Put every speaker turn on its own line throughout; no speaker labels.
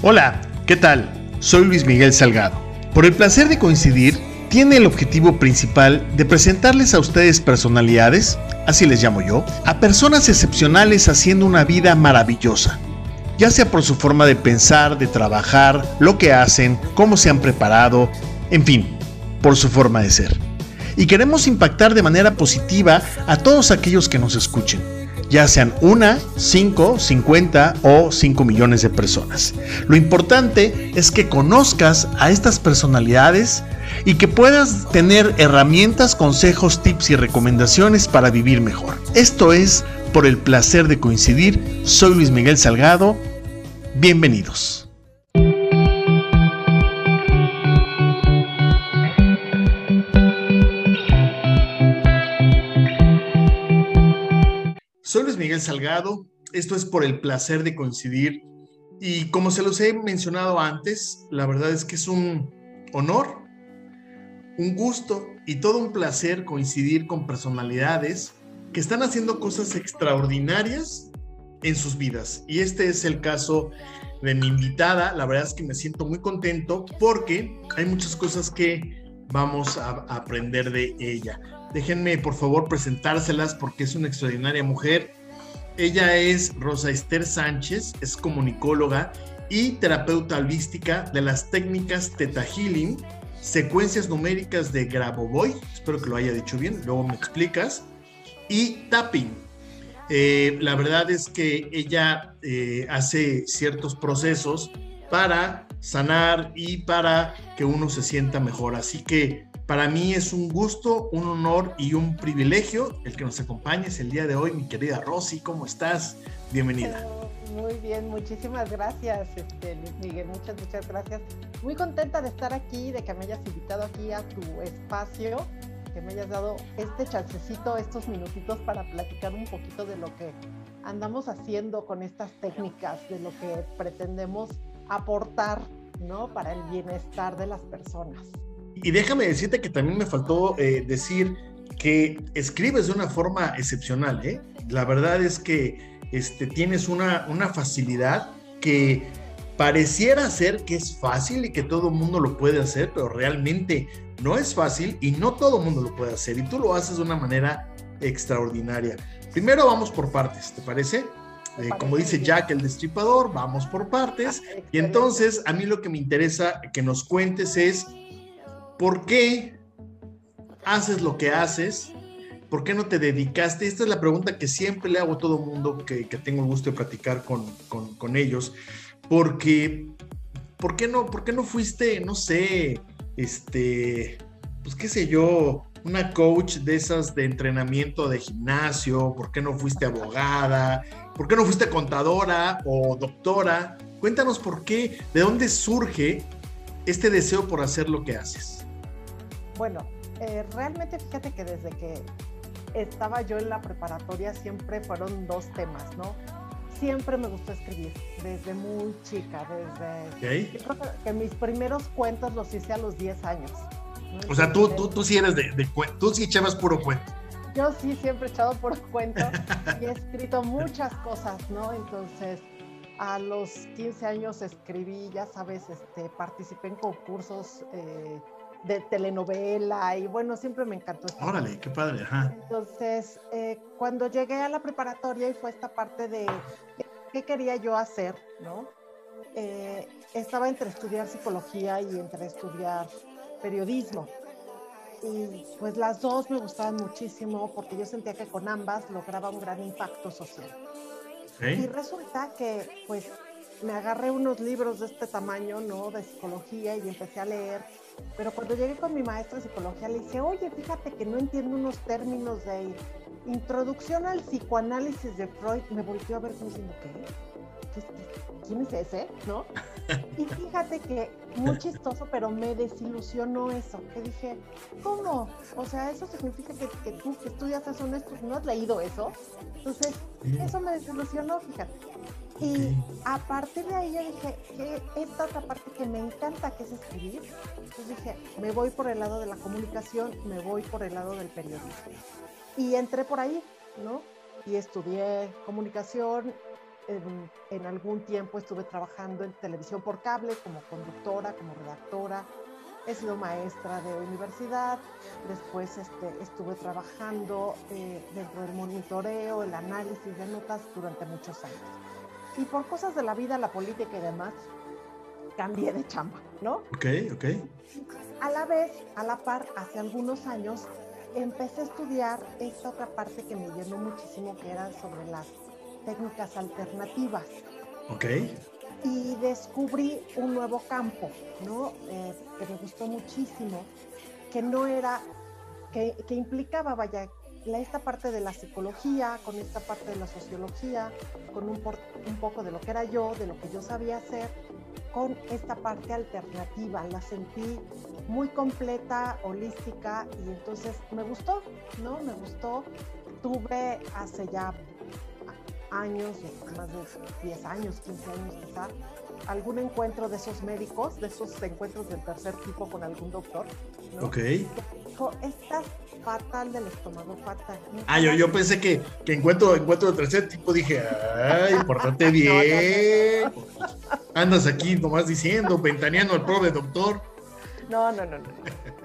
Hola, ¿qué tal? Soy Luis Miguel Salgado. Por el placer de coincidir, tiene el objetivo principal de presentarles a ustedes personalidades, así les llamo yo, a personas excepcionales haciendo una vida maravillosa, ya sea por su forma de pensar, de trabajar, lo que hacen, cómo se han preparado, en fin, por su forma de ser. Y queremos impactar de manera positiva a todos aquellos que nos escuchen ya sean una, cinco, cincuenta o cinco millones de personas. Lo importante es que conozcas a estas personalidades y que puedas tener herramientas, consejos, tips y recomendaciones para vivir mejor. Esto es por el placer de coincidir. Soy Luis Miguel Salgado. Bienvenidos. Miguel Salgado, esto es por el placer de coincidir y como se los he mencionado antes, la verdad es que es un honor, un gusto y todo un placer coincidir con personalidades que están haciendo cosas extraordinarias en sus vidas. Y este es el caso de mi invitada, la verdad es que me siento muy contento porque hay muchas cosas que vamos a aprender de ella. Déjenme por favor presentárselas porque es una extraordinaria mujer. Ella es Rosa Esther Sánchez, es comunicóloga y terapeuta holística de las técnicas Theta Healing, secuencias numéricas de Grabovoi, espero que lo haya dicho bien, luego me explicas, y tapping. Eh, la verdad es que ella eh, hace ciertos procesos para sanar y para que uno se sienta mejor. Así que para mí es un gusto, un honor y un privilegio el que nos acompañes el día de hoy, mi querida Rosy. ¿Cómo estás? Bienvenida.
Muy bien, muchísimas gracias, este, Luis Miguel. Muchas, muchas gracias. Muy contenta de estar aquí, de que me hayas invitado aquí a tu espacio, que me hayas dado este chancecito, estos minutitos para platicar un poquito de lo que andamos haciendo con estas técnicas, de lo que pretendemos aportar, ¿no? Para el bienestar de las personas.
Y déjame decirte que también me faltó eh, decir que escribes de una forma excepcional. ¿eh? La verdad es que este, tienes una, una facilidad que pareciera ser que es fácil y que todo el mundo lo puede hacer, pero realmente no es fácil y no todo el mundo lo puede hacer. Y tú lo haces de una manera extraordinaria. Primero vamos por partes, ¿te parece? Eh, como dice Jack el destripador, vamos por partes. Ah, y entonces a mí lo que me interesa que nos cuentes es ¿por qué haces lo que haces? ¿Por qué no te dedicaste? Esta es la pregunta que siempre le hago a todo mundo que, tengo el gusto de platicar con, ellos. Porque, ¿por qué, no, ¿por qué no fuiste, no sé, este, pues qué sé yo, una coach de esas de entrenamiento de gimnasio? ¿Por qué no fuiste abogada? ¿Por qué no fuiste contadora o doctora? Cuéntanos por qué, de dónde surge este deseo por hacer lo que haces.
Bueno, eh, realmente fíjate que desde que estaba yo en la preparatoria siempre fueron dos temas, ¿no? Siempre me gustó escribir, desde muy chica, desde... Yo creo que mis primeros cuentos los hice a los 10 años.
O sea, tú, tú, tú sí eres de, de, tú sí echabas puro cuento.
Yo sí siempre he echado puro cuento y he escrito muchas cosas, ¿no? Entonces, a los 15 años escribí, ya sabes, este, participé en concursos eh, de telenovela y bueno, siempre me encantó.
Órale, qué padre, ajá.
Entonces, eh, cuando llegué a la preparatoria y fue esta parte de qué quería yo hacer, ¿no? Eh, estaba entre estudiar psicología y entre estudiar periodismo. Y pues las dos me gustaban muchísimo porque yo sentía que con ambas lograba un gran impacto social. Y resulta que pues me agarré unos libros de este tamaño, ¿no? De psicología y empecé a leer pero cuando llegué con mi maestra de psicología le dije, oye, fíjate que no entiendo unos términos de introducción al psicoanálisis de Freud. Me volvió a ver como diciendo, ¿qué? ¿Quién es ese? ¿No? Y fíjate que muy chistoso, pero me desilusionó eso. Que dije, ¿cómo? O sea, eso significa que, que tú que estudias eso no has leído eso. Entonces, eso me desilusionó, fíjate. Y a partir de ahí yo dije, que esta otra parte que me encanta, que es escribir, entonces dije, me voy por el lado de la comunicación, me voy por el lado del periodismo. Y entré por ahí, ¿no? Y estudié comunicación en, algún tiempo estuve trabajando en televisión por cable como conductora, como redactora. He sido maestra de universidad, después este, estuve trabajando eh, dentro del monitoreo, el análisis de notas durante muchos años. Y por cosas de la vida, la política y demás, cambié de chamba, ¿no?
Ok, ok.
A la vez, a la par, hace algunos años, empecé a estudiar esta otra parte que me llenó muchísimo, que era sobre las técnicas alternativas.
Ok.
Y descubrí un nuevo campo, ¿no? Eh, que me gustó muchísimo, que no era, que, que implicaba, vaya, la, esta parte de la psicología, con esta parte de la sociología, con un, un poco de lo que era yo, de lo que yo sabía hacer, con esta parte alternativa. La sentí muy completa, holística y entonces me gustó, ¿no? Me gustó. Tuve hace ya años, más de 10 años, 15 años quizá, algún encuentro de esos médicos, de esos encuentros del tercer tipo con algún doctor. ¿no?
Ok.
Dijo, estás fatal del estómago, fatal.
Ah, yo, yo pensé que, que encuentro, encuentro del tercer tipo, dije, ay, portate bien. Andas aquí nomás diciendo, ventaneando al pobre doctor.
No, no, no, no.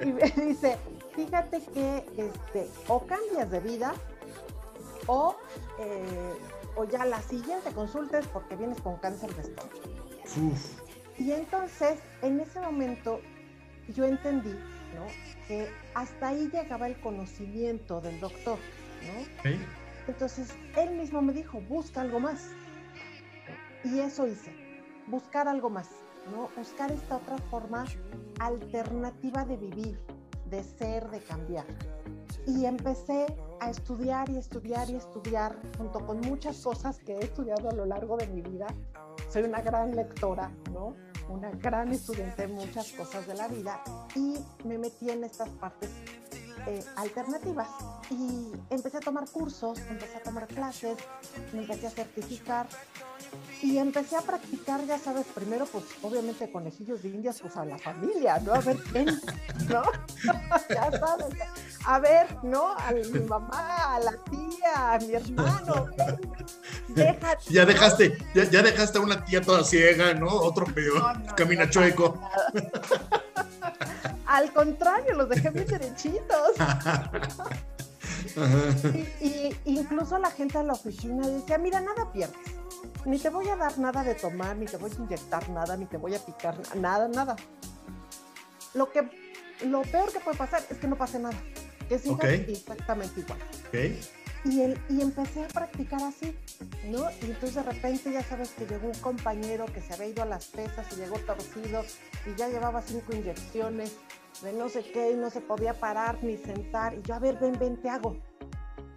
Y me dice, fíjate que este, o cambias de vida o, eh, o ya la siguiente consulta es porque vienes con cáncer de estómago.
Uf.
Y entonces, en ese momento, yo entendí, ¿no? Que hasta ahí llegaba el conocimiento del doctor, ¿no?
Ok.
Entonces, él mismo me dijo, busca algo más. Y eso hice, buscar algo más, ¿no? Buscar esta otra forma alternativa de vivir, de ser, de cambiar. Y empecé a estudiar y estudiar y estudiar, junto con muchas cosas que he estudiado a lo largo de mi vida. Soy una gran lectora, ¿no? Una gran estudiante de muchas cosas de la vida y me metí en estas partes eh, alternativas. Y empecé a tomar cursos, empecé a tomar clases, me empecé a certificar y empecé a practicar, ya sabes, primero pues obviamente conejillos de indias, pues a la familia, ¿no? A ver quién, ¿no? ya sabes, a ver, ¿no? A mi mamá, a la tía, a mi hermano. Déjate,
Ya dejaste, ya, ya dejaste a una tía toda ciega, ¿no? Otro peor,
No, no,
camina
no
chueco.
Al contrario, los dejé bien derechitos. Y, y incluso la gente de la oficina decía, mira, nada pierdes. Ni te voy a dar nada de tomar, ni te voy a inyectar nada, ni te voy a picar nada, nada. Lo que lo peor que puede pasar es que no pase nada. Que sigas
Ok.
exactamente igual.
Ok.
Y, el, y empecé a practicar así, ¿no? Y entonces de repente ya sabes que llegó un compañero que se había ido a las pesas y llegó torcido y ya llevaba cinco inyecciones de no sé qué y no se podía parar ni sentar. Y yo, a ver, ven, ven, te hago.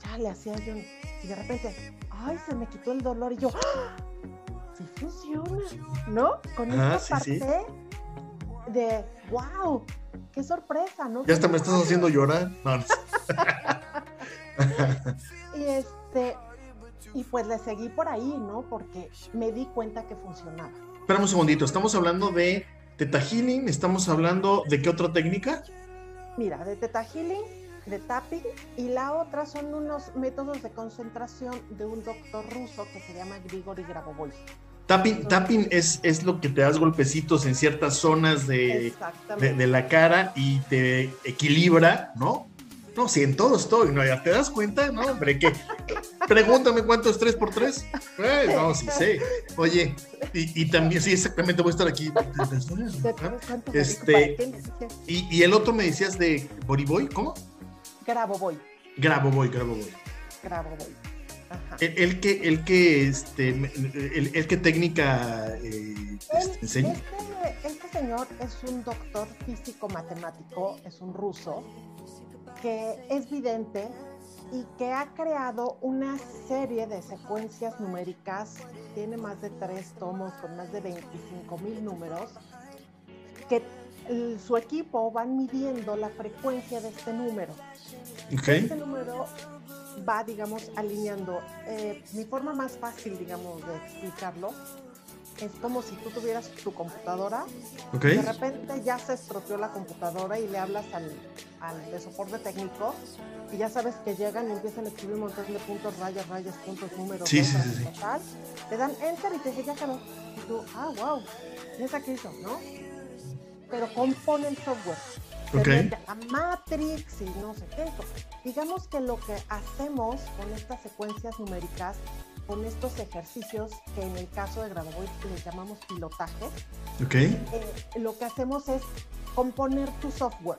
Ya le hacía yo. Y de repente, ay, se me quitó el dolor. Y yo, ¡ah! sí funciona, ¿no? Con
Ajá,
esta
sí, sí.
parte de, wow, qué sorpresa, ¿no?
Ya hasta me estás haciendo llorar. No, no.
Y este, y pues le seguí por ahí, ¿no? Porque me di cuenta que funcionaba.
Espérame un segundito, estamos hablando de Teta Healing, estamos hablando de qué otra técnica?
Mira, de Healing, de tapping, y la otra son unos métodos de concentración de un doctor ruso que se llama Grigori Grabovoi.
Tapping, tapping es, es lo que te das golpecitos en ciertas zonas de, de la cara y te equilibra, ¿no? No, si en todo estoy, ¿no? Ya te das cuenta, ¿no? Hombre, que pregúntame cuánto es 3 por 3 Eh, no, sí sé. Oye, y, y también, sí, exactamente, voy a estar aquí.
¿De cuánto me
Este-. Y, y el otro me decías de Boriboy, ¿cómo?
Grabovoi,
Grabo Grabo Boy.
Grabovoi. Ajá.
El, el que, el que, este, el, el que técnica eh, este, enseña.
Este, este señor es un doctor físico matemático, es un ruso, que es vidente y que ha creado una serie de secuencias numéricas, tiene más de tres tomos con más de 25 mil números, que su equipo van midiendo la frecuencia de este número.
Ok.
Este número va, digamos, alineando. Eh, mi forma más fácil, digamos, de explicarlo es como si tú tuvieras tu computadora.
Okay.
De repente ya se estropeó la computadora y le hablas al, al de soporte técnico y ya sabes que llegan y empiezan a escribir un montón de puntos, rayas, rayas, puntos, números,
sí, sí, sí,
Tal, te dan enter y te dice ya acabó. Y tú, ah, wow, esa que hizo, ¿no? Pero compone el software.
Okay.
a Matrix y no sé qué. Digamos que lo que hacemos con estas secuencias numéricas con estos ejercicios que en el caso de Granovoid les llamamos pilotaje. Eh, lo que hacemos es componer tu software.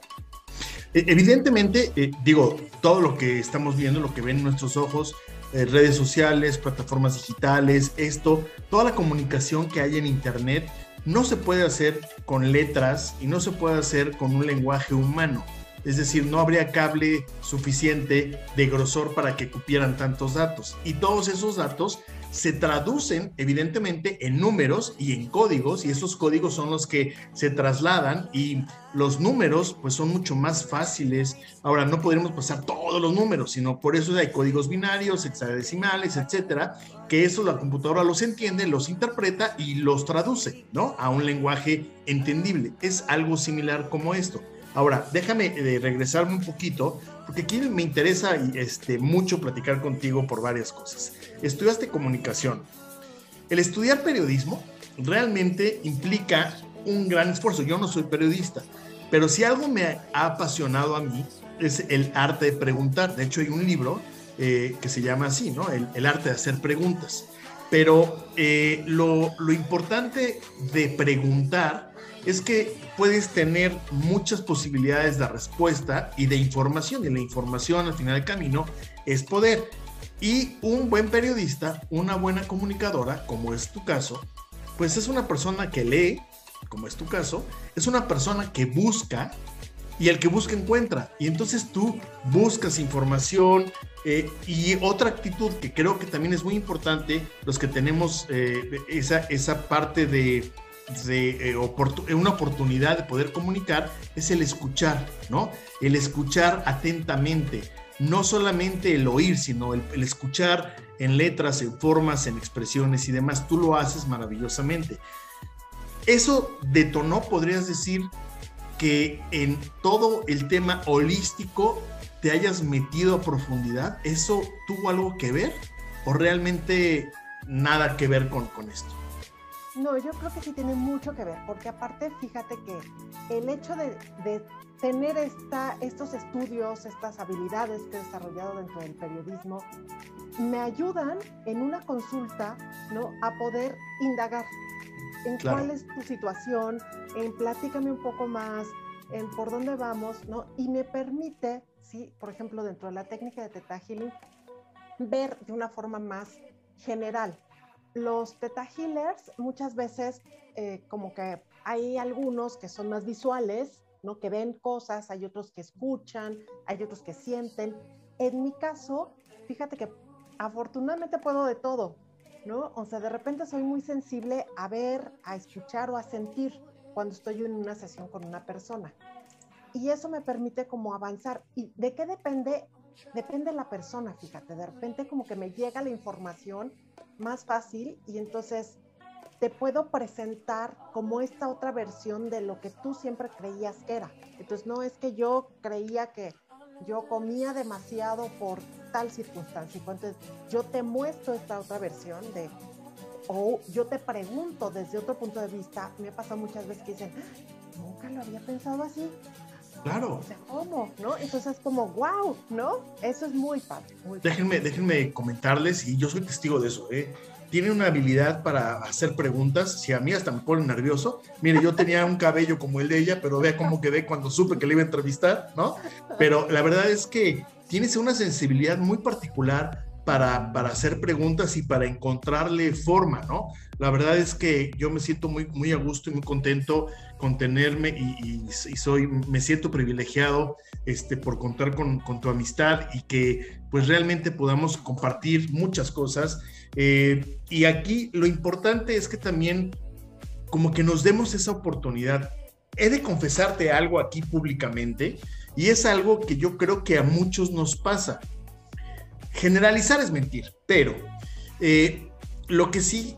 E, evidentemente, eh, digo, todo lo que estamos viendo, lo que ven nuestros ojos, eh, redes sociales, plataformas digitales, esto, toda la comunicación que hay en Internet, no se puede hacer con letras y no se puede hacer con un lenguaje humano es decir, no habría cable suficiente de grosor para que cupieran tantos datos. Y todos esos datos se traducen evidentemente en números y en códigos y esos códigos son los que se trasladan y los números pues son mucho más fáciles. Ahora no podremos pasar todos los números, sino por eso hay códigos binarios, hexadecimales, etcétera, que eso la computadora los entiende, los interpreta y los traduce, ¿no? A un lenguaje entendible. Es algo similar como esto. Ahora, déjame eh, regresarme un poquito, porque aquí me interesa este, mucho platicar contigo por varias cosas. Estudiaste comunicación. El estudiar periodismo realmente implica un gran esfuerzo. Yo no soy periodista, pero si algo me ha apasionado a mí es el arte de preguntar. De hecho, hay un libro eh, que se llama así, ¿no? El, arte de hacer preguntas. Pero eh, lo, lo importante de preguntar es que puedes tener muchas posibilidades de respuesta y de información, y la información al final del camino es poder. Y un buen periodista, una buena comunicadora, como es tu caso, pues es una persona que lee, como es tu caso, es una persona que busca y el que busca encuentra. Y entonces tú buscas información eh, y otra actitud que creo que también es muy importante, los que tenemos eh, esa, esa parte de de eh, eh, una oportunidad de poder comunicar es el escuchar, ¿no? El escuchar atentamente, no solamente el oír, sino el, escuchar en letras, en formas, en expresiones y demás. Tú lo haces maravillosamente. Eso detonó, podrías decir, que en todo el tema holístico te hayas metido a profundidad. ¿Eso tuvo algo que ver o realmente nada que ver con, con esto?
No, yo creo que sí tiene mucho que ver, porque aparte, fíjate que el hecho de, tener esta, estos estudios, estas habilidades que he desarrollado dentro del periodismo, me ayudan en una consulta ¿no? a poder indagar en cuál es tu situación, en platícame un poco más, en por dónde vamos, ¿no? Y me permite, sí, por ejemplo, dentro de la técnica de Teta Healing, ver de una forma más general, los teta healers muchas veces eh, como que hay algunos que son más visuales, ¿no? Que ven cosas, hay otros que escuchan, hay otros que sienten. En mi caso, fíjate que afortunadamente puedo de todo, ¿no? O sea, de repente soy muy sensible a ver, a escuchar o a sentir cuando estoy en una sesión con una persona. Y eso me permite como avanzar. ¿Y de qué depende? Depende la persona, fíjate. De repente como que me llega la información más fácil y entonces te puedo presentar como esta otra versión de lo que tú siempre creías que era. Entonces no es que yo creía que yo comía demasiado por tal circunstancia. Entonces yo te muestro esta otra versión de, o yo te pregunto desde otro punto de vista. Me ha pasado muchas veces que dicen, ah, nunca lo había pensado así.
Claro.
O sea, ¿cómo? ¿No? Entonces es como, wow, ¿no? Eso es muy padre.
déjenme, déjenme comentarles, y yo soy testigo de eso, ¿eh? Tiene una habilidad para hacer preguntas. Si a mí hasta me pone nervioso. Mire, yo tenía un cabello como el de ella, pero vea cómo quedé cuando supe que le iba a entrevistar, ¿no? Pero la verdad es que tienes una sensibilidad muy particular para, para, hacer preguntas y para encontrarle forma, ¿no? La verdad es que yo me siento muy, muy a gusto y muy contento con tenerme y, soy, me siento privilegiado este, por contar con, tu amistad y que pues realmente podamos compartir muchas cosas. Eh, y aquí lo importante es que también como que nos demos esa oportunidad. He de confesarte algo aquí públicamente y es algo que yo creo que a muchos nos pasa. Generalizar es mentir, pero eh, lo que sí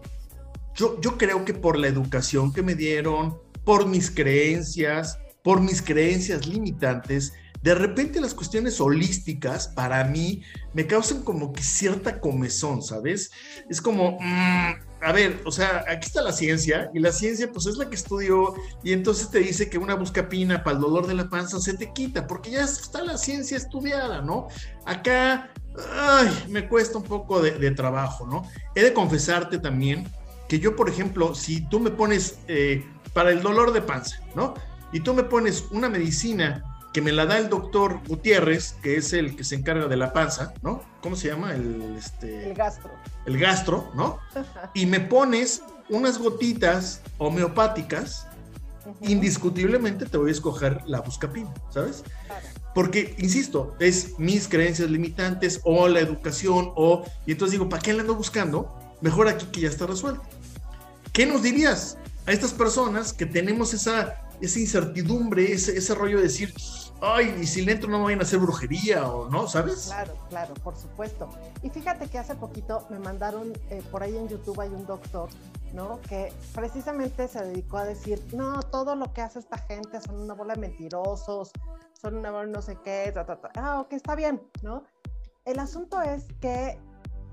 yo, yo creo que por la educación que me dieron, por mis creencias, por mis creencias limitantes, de repente las cuestiones holísticas para mí me causan como que cierta comezón, ¿sabes? Es como, mm, a ver, o sea, aquí está la ciencia y la ciencia pues es la que estudió y entonces te dice que una buscapina para el dolor de la panza se te quita porque ya está la ciencia estudiada, ¿no? Acá, ay, me cuesta un poco de, trabajo, ¿no? He de confesarte también que yo, por ejemplo, si tú me pones eh, para el dolor de panza, ¿no? Y tú me pones una medicina que me la da el doctor Gutiérrez, que es el que se encarga de la panza, ¿no? ¿Cómo se llama? El, este,
el gastro.
El gastro, ¿no? y me pones unas gotitas homeopáticas, indiscutiblemente te voy a escoger la buscapina, ¿sabes? Porque, insisto, es mis creencias limitantes o la educación o... Y entonces digo, ¿para qué la ando buscando? Mejor aquí que ya está resuelto. ¿Qué nos dirías a estas personas que tenemos esa esa incertidumbre, ese, ese rollo de decir, ay, y si le entro no me vayan a hacer brujería o no, ¿sabes?
Claro, claro, por supuesto. Y fíjate que hace poquito me mandaron, eh, por ahí en YouTube hay un doctor, ¿no? Que precisamente se dedicó a decir, no, todo lo que hace esta gente son una bola de mentirosos, son una bola no sé qué, ah, ok, está bien, ¿no? El asunto es que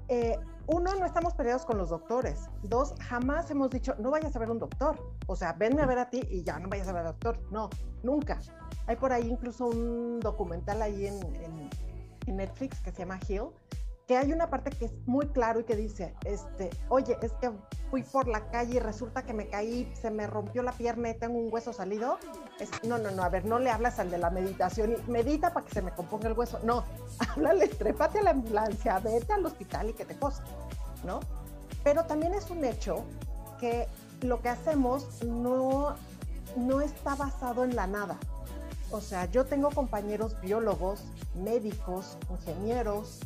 eh, uno, no estamos peleados con los doctores. Dos, jamás hemos dicho, no vayas a ver un doctor. O sea, venme a ver a ti y ya, no vayas a ver al doctor. No, nunca. Hay por ahí incluso un documental ahí en, en Netflix que se llama Hill, que hay una parte que es muy claro y que dice, este, oye, es que fui por la calle y resulta que me caí, se me rompió la pierna y tengo un hueso salido. No, no, no, a ver, no le hablas al de la meditación y medita para que se me componga el hueso. No, háblale, trépate a la ambulancia, vete al hospital y que te coste, ¿no? Pero también es un hecho que lo que hacemos no, no está basado en la nada. O sea, yo tengo compañeros biólogos, médicos, ingenieros,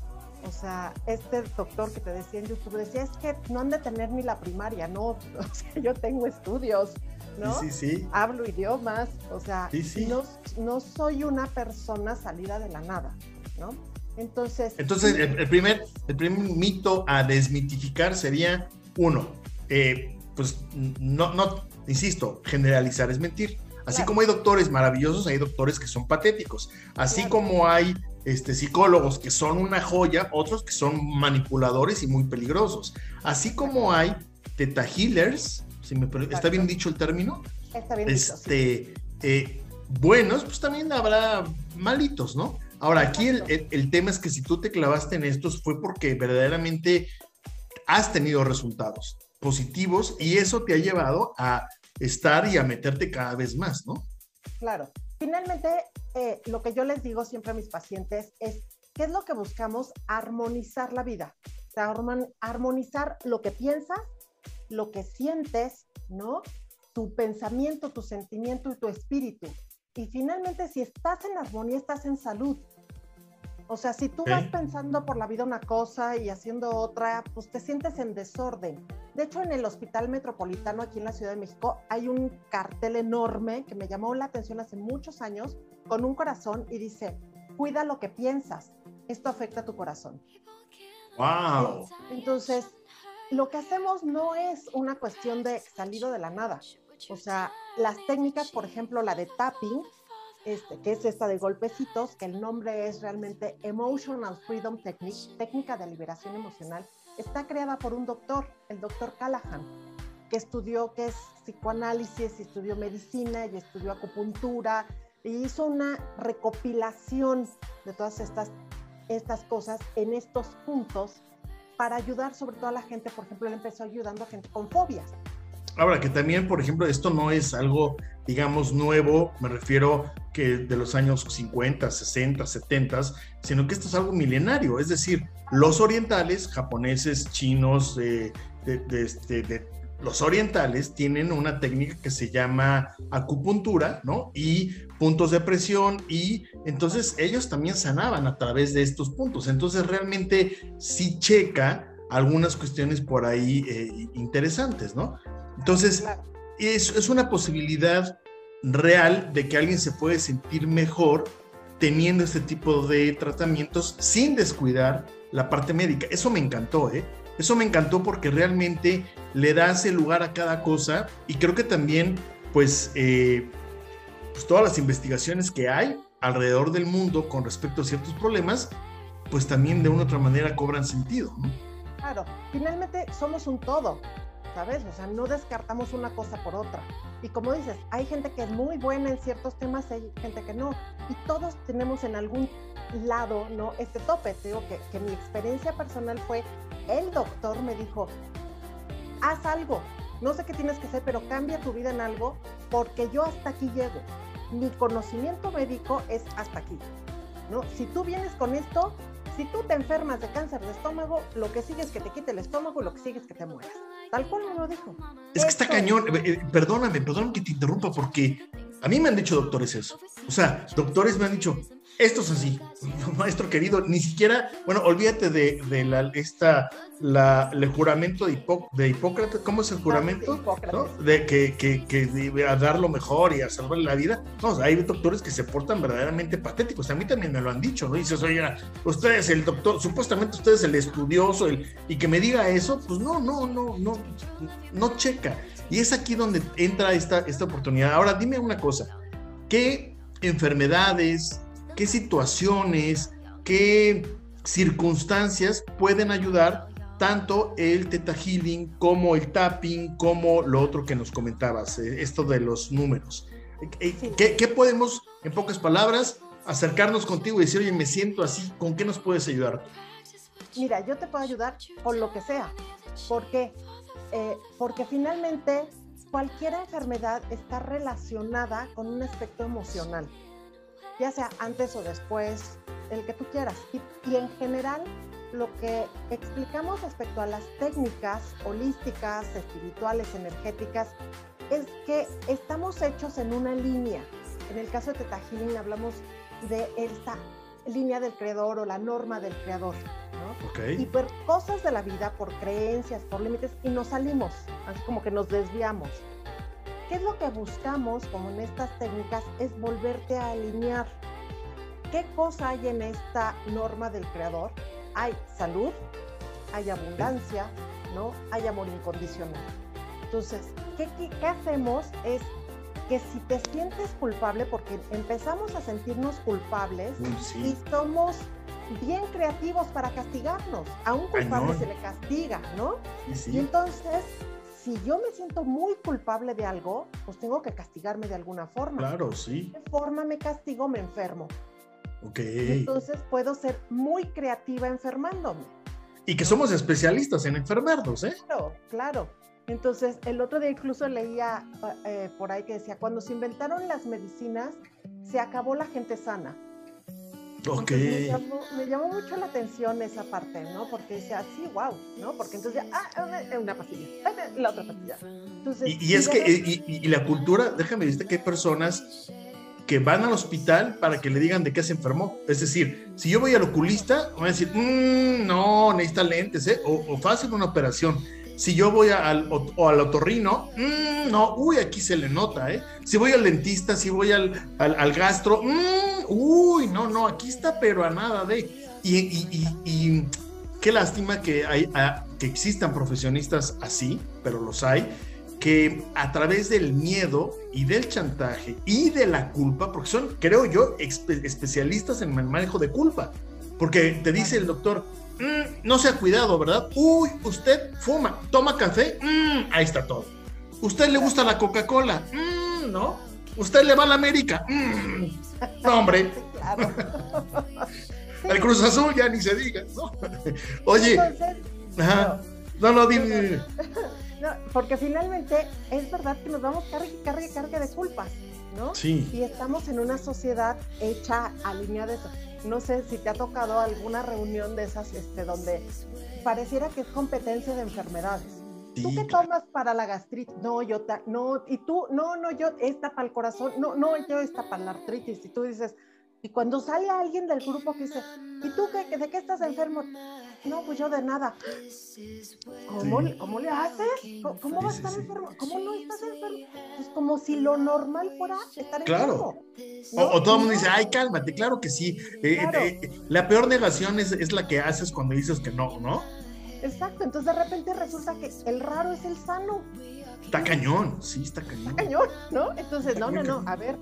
o sea, este doctor que te decía en YouTube decía, es que no han de tener ni la primaria, no, o sea, yo tengo estudios, ¿no?
Sí, sí,
Hablo idiomas, o sea, No, no soy una persona salida de la nada, ¿no? Entonces...
Entonces, el, primer, el primer mito a desmitificar sería, uno, eh, pues no, no, insisto, generalizar es mentir. Así como hay doctores maravillosos, hay doctores que son patéticos. Así como hay este, psicólogos que son una joya, otros que son manipuladores y muy peligrosos. Así como hay teta healers, si me, ¿está bien dicho el término?
Está bien
este, eh, buenos, pues también habrá malitos, ¿no? Ahora, aquí el, tema es que si tú te clavaste en estos fue porque verdaderamente has tenido resultados positivos y eso te ha llevado a estar y a meterte cada vez más, ¿no?
Claro. Finalmente, eh, lo que yo les digo siempre a mis pacientes es, ¿qué es lo que buscamos? Armonizar la vida. Armonizar lo que piensas, lo que sientes, ¿no? Tu pensamiento, tu sentimiento y tu espíritu. Y finalmente, si estás en armonía, estás en salud. O sea, si tú vas pensando por la vida una cosa y haciendo otra, pues te sientes en desorden. De hecho, en el Hospital Metropolitano aquí en la Ciudad de México hay un cartel enorme que me llamó la atención hace muchos años con un corazón y dice, cuida lo que piensas, esto afecta a tu corazón.
Wow.
Entonces, lo que hacemos no es una cuestión de salido de la nada. O sea, las técnicas, por ejemplo, la de tapping, este, que es esta de golpecitos, que el nombre es realmente Emotional Freedom Technique, técnica de liberación emocional, está creada por un doctor, el doctor Callahan, que estudió, que es psicoanálisis, estudió medicina y estudió acupuntura, y hizo una recopilación de todas estas, estas cosas en estos puntos para ayudar sobre todo a la gente, por ejemplo, él empezó ayudando a gente con fobias.
Ahora, que también, por ejemplo, esto no es algo, digamos, nuevo, me refiero que de los años 50, 60, 70, sino que esto es algo milenario. Es decir, los orientales, japoneses, chinos, de, este, los orientales tienen una técnica que se llama acupuntura, ¿no? Y puntos de presión y entonces ellos también sanaban a través de estos puntos. Entonces realmente sí checa algunas cuestiones por ahí eh, interesantes, ¿no? Entonces, es, es una posibilidad real de que alguien se puede sentir mejor teniendo este tipo de tratamientos sin descuidar la parte médica. Eso me encantó, ¿eh? Eso me encantó porque realmente le das el lugar a cada cosa y creo que también, pues, eh, pues todas las investigaciones que hay alrededor del mundo con respecto a ciertos problemas, pues también de una u otra manera cobran sentido.
Claro, finalmente somos un todo, ¿sabes? O sea, no descartamos una cosa por otra. Y como dices, hay gente que es muy buena en ciertos temas, hay gente que no. Y todos tenemos en algún lado, ¿no? Este tope. Te digo que, que mi experiencia personal fue, el doctor me dijo, haz algo. No sé qué tienes que hacer, pero cambia tu vida en algo porque yo hasta aquí llego. Mi conocimiento médico es hasta aquí. ¿no? Si tú vienes con esto, si tú te enfermas de cáncer de estómago, lo que sigue es que te quite el estómago y lo que sigue es que te mueras. Tal cual me lo dijo.
Es que está cañón. Eh, eh, perdóname, perdóname que te interrumpa porque a mí me han dicho doctores eso. O sea, doctores me han dicho, esto es así, maestro querido, ni siquiera, bueno, olvídate de, de la, esta, la, el juramento de, de Hipócrates, ¿cómo es el juramento? De que, que, que a dar lo mejor y a salvar la vida. No, hay doctores que se portan verdaderamente patéticos, a mí también me lo han dicho, ¿no? Dices, oye, usted es el doctor, supuestamente usted es el estudioso, el, y que me diga eso, pues no, no, no, no, no checa. Y es aquí donde entra esta, esta oportunidad. Ahora, dime una cosa, ¿qué enfermedades, qué situaciones, qué circunstancias pueden ayudar tanto el Teta Healing como el tapping, como lo otro que nos comentabas, eh, esto de los números. Eh, eh, ¿Qué, podemos, en pocas palabras, acercarnos contigo y decir, oye, me siento así, ¿con qué nos puedes ayudar?
Mira, yo te puedo ayudar con lo que sea. ¿Por qué? porque finalmente cualquier enfermedad está relacionada con un aspecto emocional ya sea antes o después, el que tú quieras. Y, en general, lo que explicamos respecto a las técnicas holísticas, espirituales, energéticas, es que estamos hechos en una línea. En el caso de Teta Healing hablamos de esta línea del creador o la norma del creador. ¿no? Y por cosas de la vida, por creencias, por límites, y nos salimos, así como que nos desviamos. ¿Qué es lo que buscamos, como en estas técnicas, es volverte a alinear? ¿Qué cosa hay en esta norma del creador? Hay salud, hay abundancia, ¿no? Hay amor incondicional. Entonces, ¿qué, qué, hacemos? Es que si te sientes culpable, porque empezamos a sentirnos culpables y somos bien creativos para castigarnos. A un culpable se le castiga, ¿no? y entonces si yo me siento muy culpable de algo, pues tengo que castigarme de alguna forma.
Claro, sí.
¿De qué forma me castigo? Me enfermo.
Ok.
entonces puedo ser muy creativa enfermándome.
Y que somos especialistas en enfermarnos, ¿eh?
Claro, claro. Entonces, el otro día incluso leía eh, por ahí que decía, cuando se inventaron las medicinas, se acabó la gente sana.
Ok.
Me llamó, mucho la atención esa parte, ¿no? Porque decía, sí, wow, ¿no? Porque entonces, ah, una, una pastilla, la otra pastilla.
y, es que, y, la cultura, déjame decirte que hay personas que van al hospital para que le digan de qué se enfermó. Es decir, si yo voy al oculista, voy a decir, mmm, no, necesita lentes, ¿eh? O, o fácil una operación si yo voy al, o, al otorrino, mmm, no, uy, aquí se le nota, ¿eh? Si voy al dentista, si voy al, al, gastro, mmm, uy, no, no, aquí está, pero a nada de. Y, qué lástima que, hay, que existan profesionistas así, pero los hay, que a través del miedo y del chantaje y de la culpa, porque son, creo yo, especialistas en el manejo de culpa, porque te dice el doctor, Mm, no se ha cuidado, ¿verdad? Uy, usted fuma, toma café, mm, ahí está todo. ¿Usted le gusta la Coca-Cola? Mm, ¿No? ¿Usted le va a la América? no, hombre. El Cruz Azul ya ni se diga, ¿no? Oye, no, no, dime.
porque finalmente es verdad que nos vamos carga, carga, carga de culpas, ¿no?
Sí.
Y estamos en una sociedad hecha, alineada de eso no sé si te ha tocado alguna reunión de esas este, donde pareciera que es competencia de enfermedades. ¿Tú qué tomas para la gastritis? No, yo, no, y tú, no, no, yo, esta para el corazón, no, no, yo esta para la artritis. Y tú dices, y cuando sale alguien del grupo que dice, ¿y tú qué, de qué estás enfermo? No, pues yo de nada. ¿Cómo, ¿cómo le haces? ¿Cómo, vas a estar enfermo? ¿Cómo no estás enfermo? Es como si lo normal fuera estar
claro. enfermo. O, todo el mundo dice, ay, cálmate, claro que sí. Eh, eh, la peor negación es, es, la que haces cuando dices que no, ¿no?
Exacto, entonces de repente resulta que el raro es el sano.
Está cañón, sí, está cañón.
Está cañón, ¿no? Entonces, no, no, no, a ver,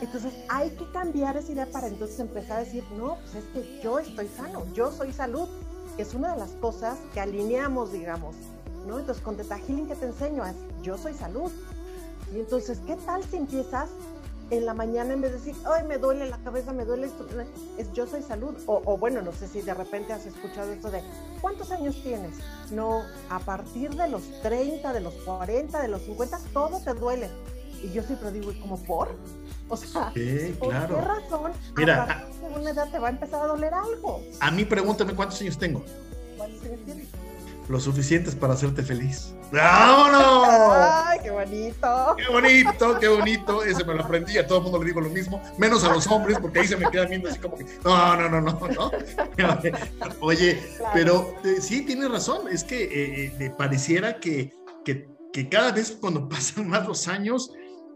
entonces hay que cambiar esa idea para entonces empezar a decir, no, pues es que yo estoy sano, yo soy salud, es una de las cosas que alineamos, digamos, ¿no? Entonces con Teta Healing que te enseño es, yo soy salud. Y entonces, ¿qué tal si empiezas en la mañana en vez de decir, ay, me duele la cabeza, me duele esto, es yo soy salud. O, bueno, no sé si de repente has escuchado esto de, ¿cuántos años tienes? No, a partir de los 30, de los 40, de los 50, todo te duele. Y yo siempre digo, ¿y como por? O sea, ¿por qué razón Mira, a partir de una edad te va a empezar a doler algo?
A mí pregúntame cuántos años tengo.
¿Cuántos años tienes?
Lo suficientes para hacerte feliz. ¡Vámonos!
¡Ay, qué bonito!
¡Qué bonito, qué bonito! Ese me lo aprendí, a todo el mundo le digo lo mismo, menos a los hombres, porque ahí se me quedan viendo así como que, no, no, no, no, no. Oye, pero eh, sí, tienes razón, es que eh, eh pareciera que, que, que, cada vez cuando pasan más los años,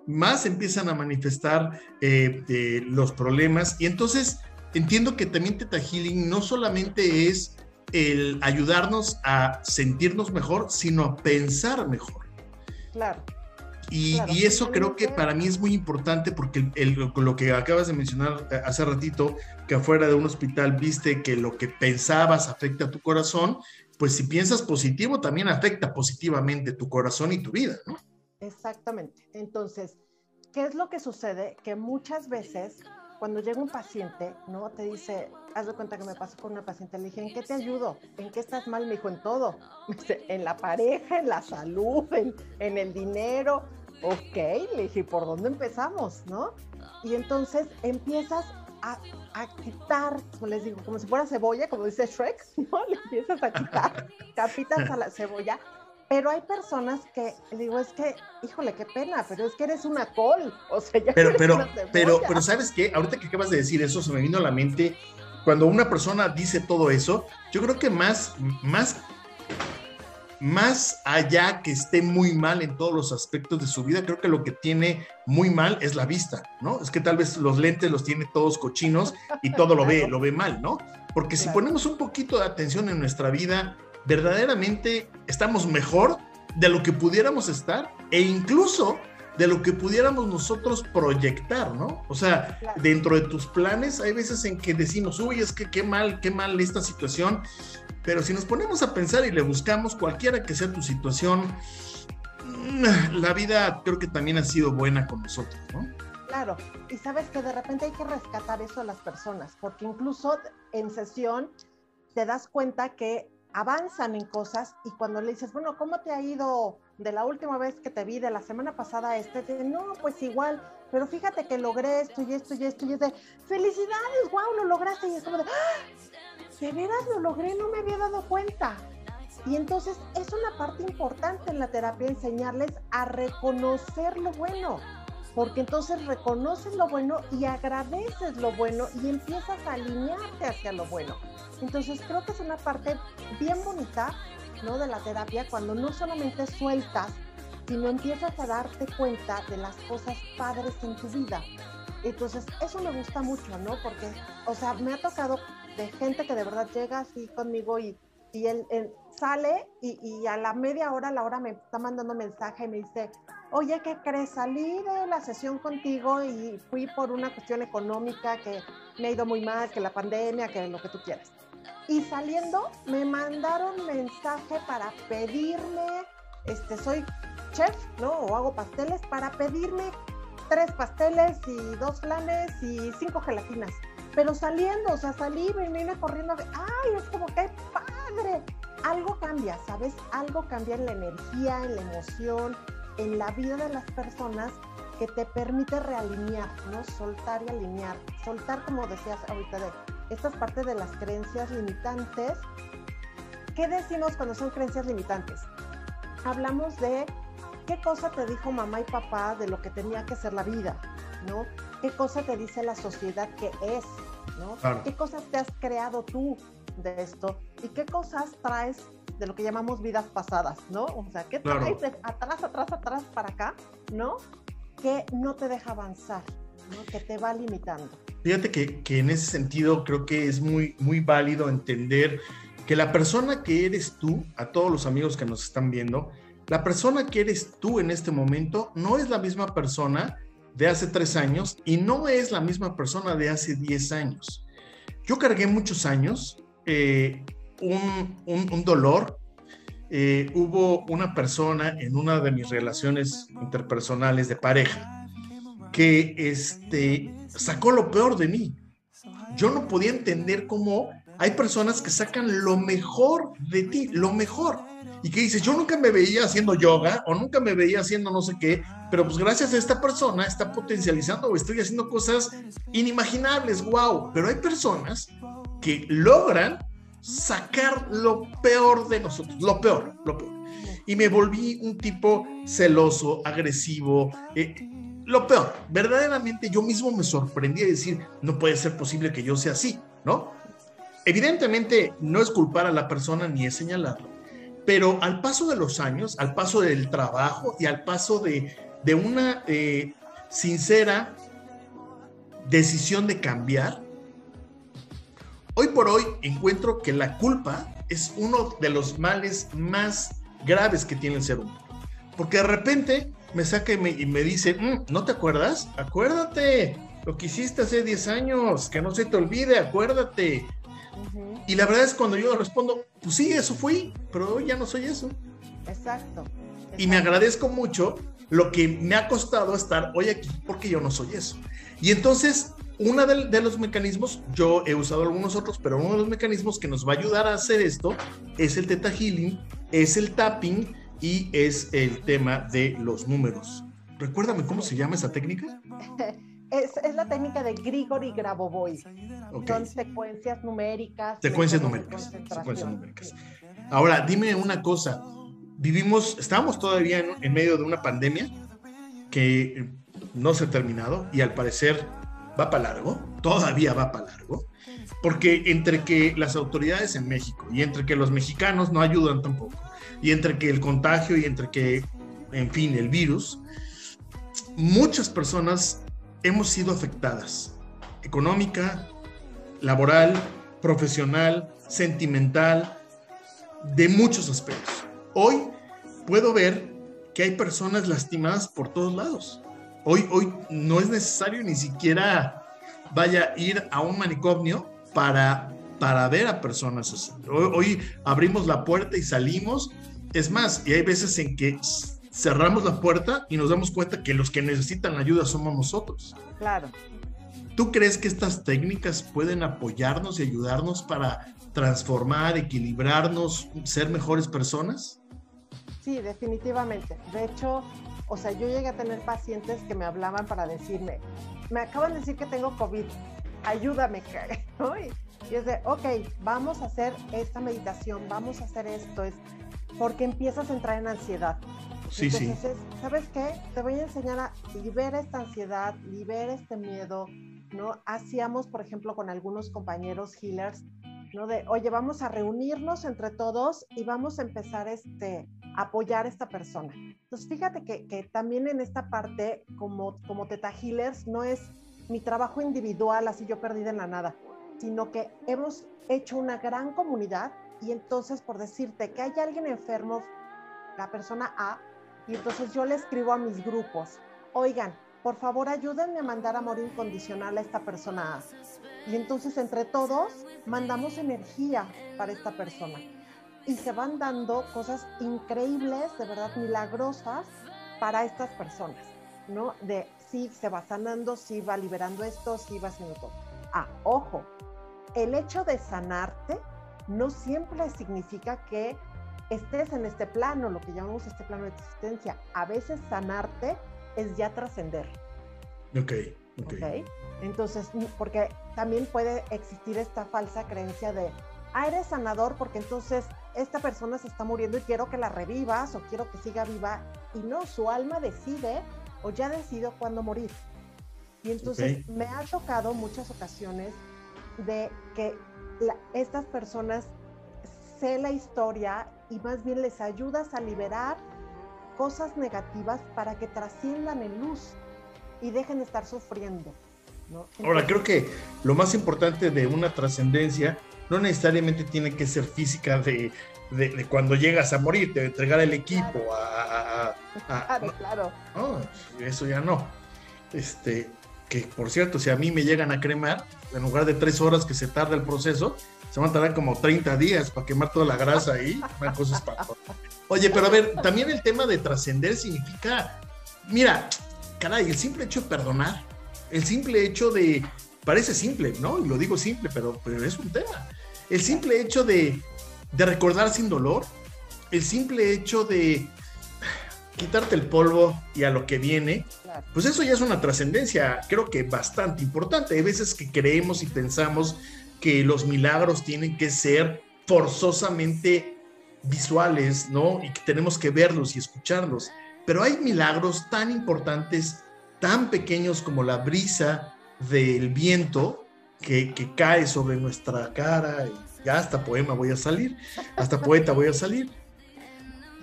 más empiezan a manifestar eh, los problemas. Y entonces entiendo que también Teta Healing no solamente es el ayudarnos a sentirnos mejor, sino a pensar mejor.
Claro.
Y, eso creo que para mí es muy importante porque lo que acabas de mencionar eh, hace ratito, que afuera de un hospital viste que lo que pensabas afecta a tu corazón, pues si piensas positivo también afecta positivamente tu corazón y tu vida, ¿no?
Exactamente. Entonces, ¿qué es lo que sucede? Que muchas veces cuando llega un paciente, ¿no? Te dice, haz de cuenta que me pasó con una paciente, le dije, ¿en qué te ayudo? ¿En qué estás mal? Me dijo, en todo. Me dice, en la pareja, en la salud, en, en el dinero. Ok, le dije, ¿por dónde empezamos? ¿No? Y entonces empiezas a, a, quitar, como les digo, como si fuera cebolla, como dice Shrek, ¿no? Le empiezas a quitar capitas a la cebolla pero hay personas que digo, es que, híjole, qué pena, pero es que eres una col. O sea, ya
pero, pero, pero, pero, ¿sabes qué? Ahorita que acabas de decir eso, se me vino a la mente, cuando una persona dice todo eso, yo creo que más, más, más allá que esté muy mal en todos los aspectos de su vida, creo que lo que tiene muy mal es la vista, ¿no? Es que tal vez los lentes los tiene todos cochinos y todo lo ve, lo ve mal, ¿no? Porque si ponemos un poquito de atención en nuestra vida, verdaderamente estamos mejor de lo que pudiéramos estar e incluso de lo que pudiéramos nosotros proyectar, ¿no? O sea, dentro de tus planes hay veces en que decimos, uy, es que qué mal, qué mal esta situación, pero si nos ponemos a pensar y le buscamos cualquiera que sea tu situación, mm, la vida creo que también ha sido buena con nosotros, ¿no?
Claro, y sabes que de repente hay que rescatar eso a las personas, porque incluso en sesión te das cuenta que avanzan en cosas y cuando le dices, bueno, ¿cómo te ha ido de la última vez que te vi, de la semana pasada este? no, pues igual, pero fíjate que logré esto y esto y esto y es de, felicidades, wow, lo lograste y es como de, ¡Ah! de veras lo logré, no me había dado cuenta. Y entonces es una parte importante en la terapia enseñarles a reconocer lo bueno porque entonces reconoces lo bueno y agradeces lo bueno y empiezas a alinearte hacia lo bueno. Entonces creo que es una parte bien bonita, ¿no? De la terapia cuando no solamente sueltas, sino empiezas a darte cuenta de las cosas padres en tu vida. Entonces eso me gusta mucho, ¿no? Porque, o sea, me ha tocado de gente que de verdad llega así conmigo y, y él, sale y, y, a la media hora, la hora me está mandando mensaje y me dice, oye, ¿qué crees? Salí de la sesión contigo y fui por una cuestión económica que me ha ido muy mal, que la pandemia, que lo que tú quieras. Y saliendo me mandaron mensaje para pedirme, este, soy chef, ¿no? O hago pasteles, para pedirme tres pasteles y dos flanes y cinco gelatinas. Pero saliendo, o sea, salí y vine corriendo, ay, es como que padre. Algo cambia, ¿sabes? Algo cambia en la energía, en la emoción, en la vida de las personas que te permite realinear, ¿no? Soltar y alinear. Soltar, como decías ahorita, de estas partes de las creencias limitantes. ¿Qué decimos cuando son creencias limitantes? Hablamos de qué cosa te dijo mamá y papá de lo que tenía que ser la vida, ¿no? ¿Qué cosa te dice la sociedad que es, ¿no? ¿Qué cosas te has creado tú de esto? ¿Y qué cosas traes de lo que llamamos vidas pasadas, ¿no? O sea, ¿qué traes de atrás, atrás, atrás para acá, ¿no? Que no te deja avanzar, ¿no? Que te va limitando.
Fíjate que, que, en ese sentido creo que es muy, muy válido entender que la persona que eres tú, a todos los amigos que nos están viendo, la persona que eres tú en este momento no es la misma persona de hace tres años y no es la misma persona de hace diez años. Yo cargué muchos años eh, un, dolor. Eh, hubo una persona en una de mis relaciones interpersonales de pareja que este, sacó lo peor de mí. Yo no podía entender cómo hay personas que sacan lo mejor de ti, lo mejor. Y que dices, yo nunca me veía haciendo yoga o nunca me veía haciendo no sé qué, pero pues gracias a esta persona está potencializando o estoy haciendo cosas inimaginables, wow. Pero hay personas que logran sacar lo peor de nosotros, lo peor, lo peor. Y me volví un tipo celoso, agresivo, eh, lo peor. Verdaderamente yo mismo me sorprendí de decir, no puede ser posible que yo sea así, ¿no? Evidentemente no es culpar a la persona ni es señalarlo, pero al paso de los años, al paso del trabajo y al paso de, una eh, sincera decisión de cambiar, hoy por hoy encuentro que la culpa es uno de los males más graves que tiene el ser humano. Porque de repente me saca y me, dice, mm, ¿no te acuerdas? Acuérdate lo que hiciste hace 10 años, que no se te olvide, acuérdate. Y la verdad es cuando yo respondo, pues sí, eso fui, pero hoy ya no soy eso.
Exacto.
Y me agradezco mucho lo que me ha costado estar hoy aquí porque yo no soy eso. Y entonces, uno de, los mecanismos, yo he usado algunos otros, pero uno de los mecanismos que nos va a ayudar a hacer esto es el Theta Healing, es el tapping y es el tema de los números. Recuérdame cómo se llama esa técnica.
es, la técnica de Grigori Grabovoi. Son secuencias numéricas.
Secuencias numéricas. Secuencias numéricas. Ahora, dime una cosa. Vivimos, estamos todavía en, medio de una pandemia que no se ha terminado y al parecer va para largo, todavía va para largo, porque entre que las autoridades en México y entre que los mexicanos no ayudan tampoco, y entre que el contagio y entre que, en fin, el virus, muchas personas hemos sido afectadas, económica, laboral, profesional, sentimental, de muchos aspectos. Hoy puedo ver que hay personas lastimadas por todos lados. Hoy, hoy no es necesario ni siquiera vaya a ir a un manicomio para, para ver a personas así. Hoy, hoy abrimos la puerta y salimos. Es más, y hay veces en que cerramos la puerta y nos damos cuenta que los que necesitan ayuda somos nosotros.
Claro.
¿Tú crees que estas técnicas pueden apoyarnos y ayudarnos para transformar, equilibrarnos, ser mejores personas?
Sí, definitivamente. De hecho, o sea, yo llegué a tener pacientes que me hablaban para decirme, me acaban de decir que tengo COVID, ayúdame. ¿no? Y, es de, ok, vamos a hacer esta meditación, vamos a hacer esto, es porque empiezas a entrar en ansiedad.
Sí,
Entonces, ¿sabes qué? Te voy a enseñar a liberar esta ansiedad, libera este miedo, ¿no? Hacíamos, por ejemplo, con algunos compañeros healers, ¿no? De, oye, vamos a reunirnos entre todos y vamos a empezar este, a apoyar a esta persona. Entonces, fíjate que, que también en esta parte, como, como Teta Healers, no es mi trabajo individual, así yo perdida en la nada, sino que hemos hecho una gran comunidad y entonces, por decirte que hay alguien enfermo, la persona A, y entonces yo le escribo a mis grupos, oigan, por favor ayúdenme a mandar amor incondicional a esta persona. Y entonces entre todos mandamos energía para esta persona. Y se van dando cosas increíbles, de verdad milagrosas para estas personas, ¿no? De sí se va sanando, sí va liberando esto, sí va haciendo todo. Ah, ojo, el hecho de sanarte no siempre significa que estés en este plano, lo que llamamos este plano de existencia. A veces sanarte es ya trascender.
Ok, ok.
Entonces, porque también puede existir esta falsa creencia de, ah, eres sanador porque entonces esta persona se está muriendo y quiero que la revivas o quiero que siga viva. Y no, su alma decide o ya decidió cuándo morir. Y entonces me ha tocado muchas ocasiones de que estas personas sé la historia y más bien les ayudas a liberar cosas negativas para que trasciendan en luz y dejen de estar sufriendo.
Ahora, creo que lo más importante de una trascendencia no necesariamente tiene que ser física de, de, cuando llegas a morir, de entregar el equipo a...
claro, claro.
No, eso ya no. Este, que por cierto, si a mí me llegan a cremar, en lugar de tres horas que se tarda el proceso, se van a tardar como 30 días para quemar toda la grasa ahí, una cosa espantosa. Oye, pero a ver, también el tema de trascender significa, mira, caray, el simple hecho de perdonar, el simple hecho de, parece simple, ¿no? Y lo digo simple, pero, pero es un tema. El simple hecho de, de recordar sin dolor, el simple hecho de quitarte el polvo y a lo que viene, pues eso ya es una trascendencia, creo que bastante importante. Hay veces que creemos y pensamos que los milagros tienen que ser forzosamente visuales, ¿no? Y que tenemos que verlos y escucharlos. Pero hay milagros tan importantes, tan pequeños como la brisa del viento que, que cae sobre nuestra cara. Y ya hasta poema voy a salir, hasta poeta voy a salir.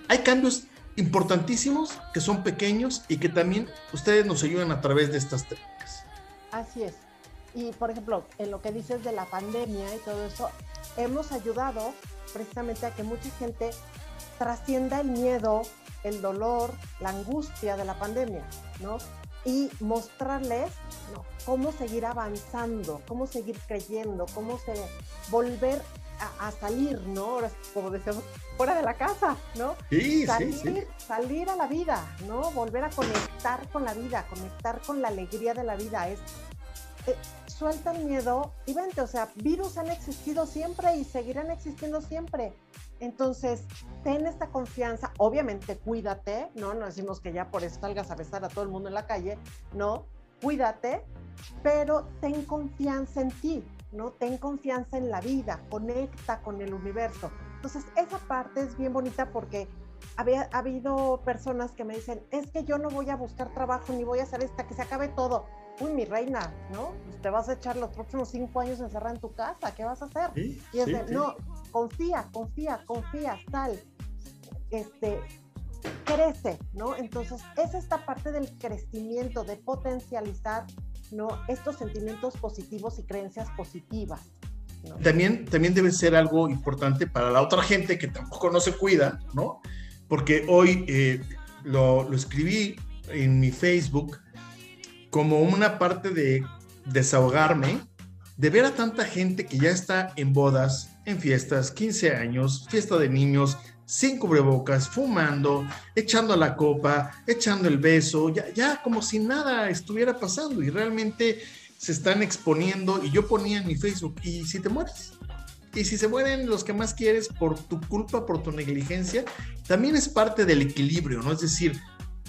Hay cambios importantísimos que son pequeños y que también ustedes nos ayudan a través de estas técnicas.
Así es. Y por ejemplo, en lo que dices de la pandemia y todo eso, hemos ayudado precisamente a que mucha gente trascienda el miedo, el dolor, la angustia de la pandemia, ¿no? Y mostrarles cómo seguir avanzando, cómo seguir creyendo, cómo se, volver a, salir, ¿no? Como decíamos, fuera de la casa, ¿no?
Sí,
salir,
sí, sí.
salir a la vida, ¿no? Volver a conectar con la vida, conectar con la alegría de la vida. Es, eh, suelta el miedo y vente, o sea, virus han existido siempre y seguirán existiendo siempre. Entonces, ten esta confianza, obviamente cuídate, ¿no? No decimos que ya por eso salgas a besar a todo el mundo en la calle, no, cuídate, pero ten confianza en ti, ¿no? Ten confianza en la vida, conecta con el universo. Entonces, esa parte es bien bonita porque había, ha habido personas que me dicen, es que yo no voy a buscar trabajo ni voy a hacer esta, que se acabe todo. Uy, mi reina, ¿no? Pues te vas a echar los próximos cinco años encerrada en tu casa, ¿qué vas a hacer? y es de, no, confía, confía, confía, tal. Este, crece, ¿no? Entonces, es esta parte del crecimiento, de potencializar ¿no? Estos sentimientos positivos y creencias positivas.
También, también debe ser algo importante para la otra gente que tampoco no se cuida, ¿no? Porque hoy eh, lo, escribí en mi Facebook como una parte de desahogarme, de ver a tanta gente que ya está en bodas, en fiestas, 15 años, fiesta de niños, sin cubrebocas, fumando, echando la copa, echando el beso, ya, ya como si nada estuviera pasando y realmente se están exponiendo y yo ponía en mi Facebook, ¿y si te mueres? Y si se mueren los que más quieres por tu culpa, por tu negligencia, también es parte del equilibrio, ¿no? Es decir,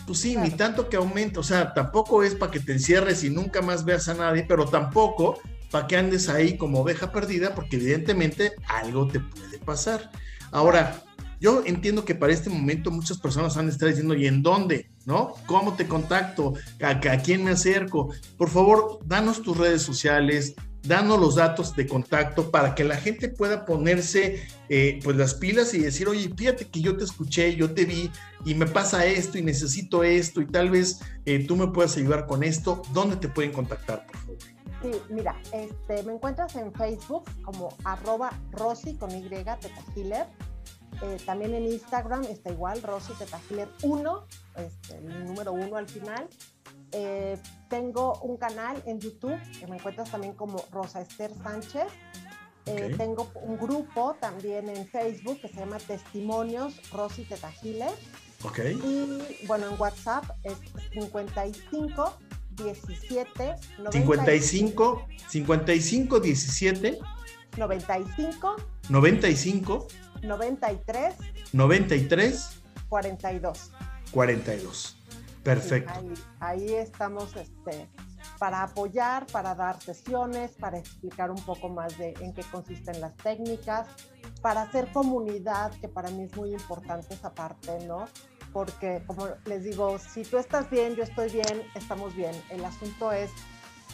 pues sí, ni tanto que aumente, o sea, tampoco es para que te encierres y nunca más veas a nadie, pero tampoco para que andes ahí como oveja perdida, porque evidentemente algo te puede pasar. Ahora, yo entiendo que para este momento muchas personas han estar diciendo, ¿y en dónde? ¿No? ¿Cómo te contacto? ¿A, quién me acerco? Por favor, danos tus redes sociales, danos los datos de contacto para que la gente pueda ponerse eh, pues las pilas y decir, oye, fíjate que yo te escuché, yo te vi y me pasa esto y necesito esto y tal vez eh, tú me puedas ayudar con esto. ¿Dónde te pueden contactar, por favor?
Sí, mira, este, me encuentras en Facebook como arroba Rosy con Y, eh, también en Instagram está igual, Rosy Tetagiler 1, este, el número 1 al final. Eh, tengo un canal en YouTube que me encuentras también como Rosa Esther Sánchez. Eh, tengo un grupo también en Facebook que se llama Testimonios Rosy Tetagiler.
Okay.
Y bueno, en WhatsApp es 55 17
55 55 17
95
95
93.
93.
42.
42. Perfecto.
ahí, estamos este, para apoyar, para dar sesiones, para explicar un poco más de en qué consisten las técnicas, para hacer comunidad, que para mí es muy importante esa parte, ¿no? Porque, como les digo, si tú estás bien, yo estoy bien, estamos bien. El asunto es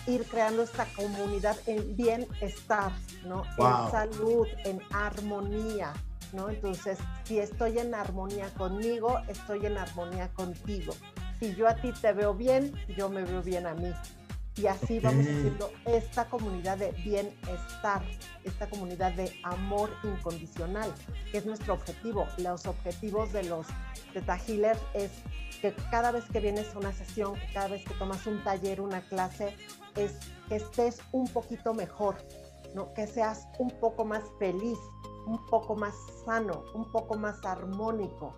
ir creando esta comunidad en bienestar, ¿no? En salud, en armonía, ¿no? Entonces, si estoy en armonía conmigo, estoy en armonía contigo. Si yo a ti te veo bien, yo me veo bien a mí. Y así vamos haciendo esta comunidad de bienestar, esta comunidad de amor incondicional, que es nuestro objetivo. Los objetivos de los Teta Healers es que cada vez que vienes a una sesión, que cada vez que tomas un taller, una clase, es que estés un poquito mejor, ¿no? que seas un poco más feliz, un poco más sano, un poco más armónico,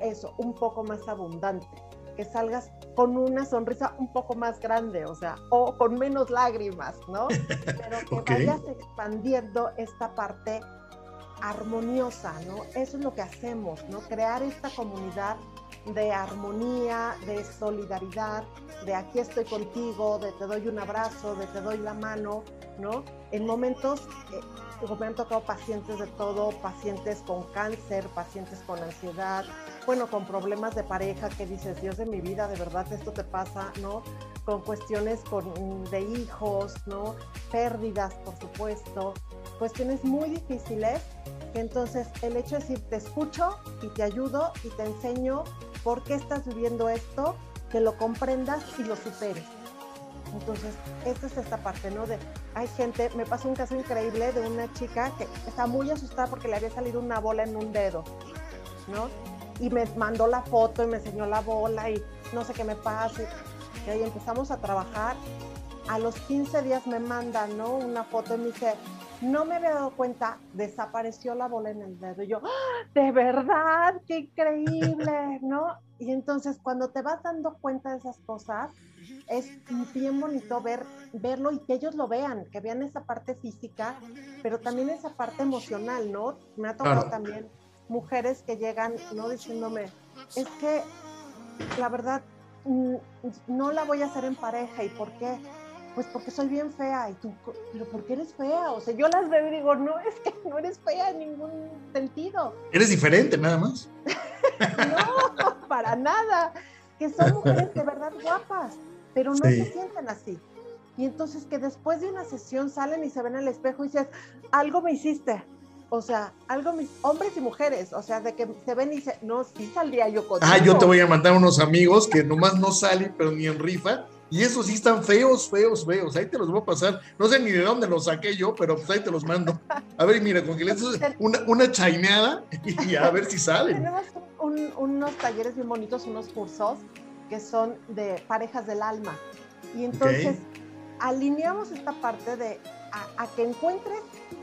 eso, un poco más abundante que salgas con una sonrisa un poco más grande, o sea, o con menos lágrimas, ¿no? Pero que vayas expandiendo esta parte armoniosa, ¿no? Eso es lo que hacemos, ¿no? Crear esta comunidad de armonía, de solidaridad, de aquí estoy contigo, de te doy un abrazo, de te doy la mano, ¿no? En momentos, eh, me han tocado pacientes de todo, pacientes con cáncer, pacientes con ansiedad, bueno, con problemas de pareja que dices, Dios de mi vida, de verdad esto te pasa, ¿no? Con cuestiones con, de hijos, ¿no? Pérdidas, por supuesto, cuestiones muy difíciles. Entonces, el hecho de decir, te escucho y te ayudo y te enseño por qué estás viviendo esto, que lo comprendas y lo superes. Entonces, esta es esta parte, ¿no? De, hay gente, me pasó un caso increíble de una chica que está muy asustada porque le había salido una bola en un dedo, ¿no? Y me mandó la foto y me enseñó la bola y no sé qué me pasa. Y ahí empezamos a trabajar. A los 15 días me manda, ¿no? Una foto y me dice, no me había dado cuenta, desapareció la bola en el dedo. Y yo, ¡Ah! de verdad, qué increíble, ¿no? Y entonces cuando te vas dando cuenta de esas cosas, es bien bonito ver, verlo y que ellos lo vean, que vean esa parte física, pero también esa parte emocional, ¿no? Me ha tocado también mujeres que llegan, ¿no? Diciéndome, es que la verdad mm, no la voy a hacer en pareja, ¿y por qué? Pues porque soy bien fea. Y tú, ¿pero por qué eres fea? O sea, yo las veo y digo, no, es que no eres fea en ningún sentido.
Eres diferente, nada más.
no, para nada. Que son mujeres de verdad guapas pero no se sienten así. Y entonces que después de una sesión salen y se ven al espejo y dices, algo me hiciste. O sea, algo mis hombres y mujeres, o sea, de que se ven y dicen, no, sí saldría yo con
Ah, yo te voy a mandar unos amigos que nomás no salen, pero ni en rifa. Y esos sí están feos, feos, feos. Ahí te los voy a pasar. No sé ni de dónde los saqué yo, pero pues ahí te los mando. A ver, mira, con que le una, una chaineada y a ver si salen.
Tenemos unos talleres bien bonitos, unos cursos que son de parejas del alma. Y entonces alineamos esta parte de a, que encuentres,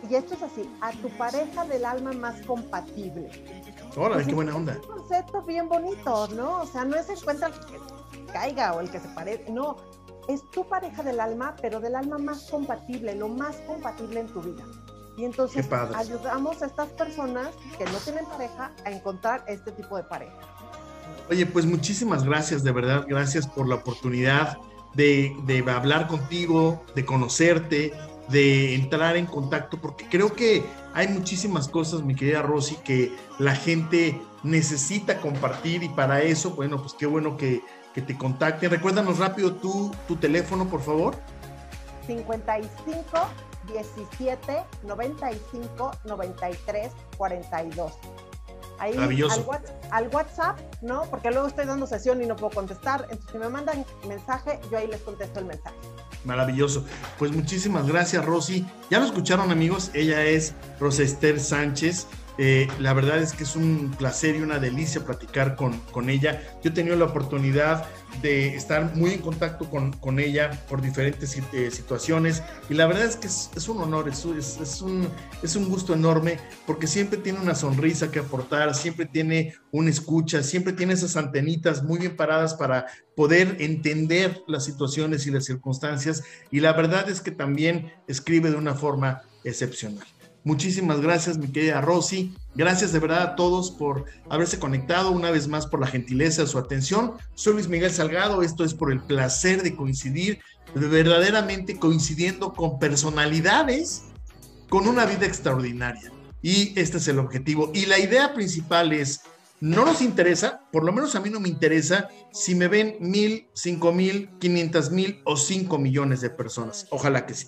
y esto es así, a tu pareja del alma más compatible.
Hola, qué buena onda.
Es un concepto bien bonito, ¿no? O sea, no es encuentra caiga o el que se parezca, no. Es tu pareja del alma, pero del alma más compatible, lo más compatible en tu vida. Y entonces ayudamos a estas personas que no tienen pareja a encontrar este tipo de pareja.
Oye, pues muchísimas gracias, de verdad, gracias por la oportunidad de, hablar contigo, de conocerte, de entrar en contacto, porque creo que hay muchísimas cosas, mi querida Rosy, que la gente necesita compartir y para eso, bueno, pues qué bueno que, que te contacten. Recuérdanos rápido tu, tu teléfono, por favor.
55 17 95 93 42. Ahí Al, WhatsApp, ¿no? Porque luego estoy dando sesión y no puedo contestar. Entonces, si me mandan mensaje, yo ahí les contesto el mensaje.
Maravilloso. Pues muchísimas gracias, Rosy. Ya lo escucharon, amigos. Ella es Rosester Sánchez. Eh, la verdad es que es un placer y una delicia platicar con, con ella. Yo he tenido la oportunidad de estar muy en contacto con, con ella por diferentes eh, situaciones y la verdad es que es, es un honor, es, es, un, es un gusto enorme porque siempre tiene una sonrisa que aportar, siempre tiene una escucha, siempre tiene esas antenitas muy bien paradas para poder entender las situaciones y las circunstancias y la verdad es que también escribe de una forma excepcional. Muchísimas gracias, mi querida Rosy. Gracias de verdad a todos por haberse conectado una vez más por la gentileza de su atención. Soy Luis Miguel Salgado, esto es por el placer de coincidir, verdaderamente coincidiendo con personalidades con una vida extraordinaria. Y este es el objetivo. Y la idea principal es, no nos interesa, por lo menos a mí no me interesa, si me ven mil, cinco mil, quinientas mil o cinco millones de personas. Ojalá que sí.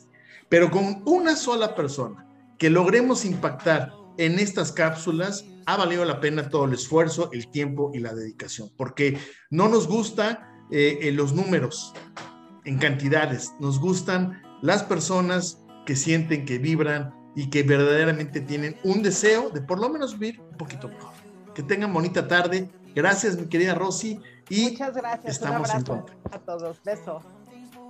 Pero con una sola persona que logremos impactar en estas cápsulas, ha valido la pena todo el esfuerzo, el tiempo y la dedicación, porque no nos gusta eh, eh, los números, en cantidades, nos gustan las personas que sienten, que vibran y que verdaderamente tienen un deseo de por lo menos vivir un poquito mejor. Que tengan bonita tarde. Gracias, mi querida Rosy. Y
Muchas gracias.
Estamos
un
en
abrazo a todos. Beso.